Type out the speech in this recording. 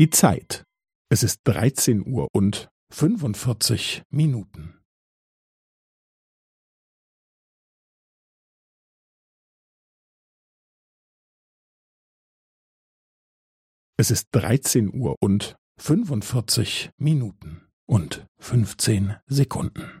Die Zeit. Es ist 13 Uhr und 45 Minuten. Es ist 13 Uhr und 45 Minuten und 15 Sekunden.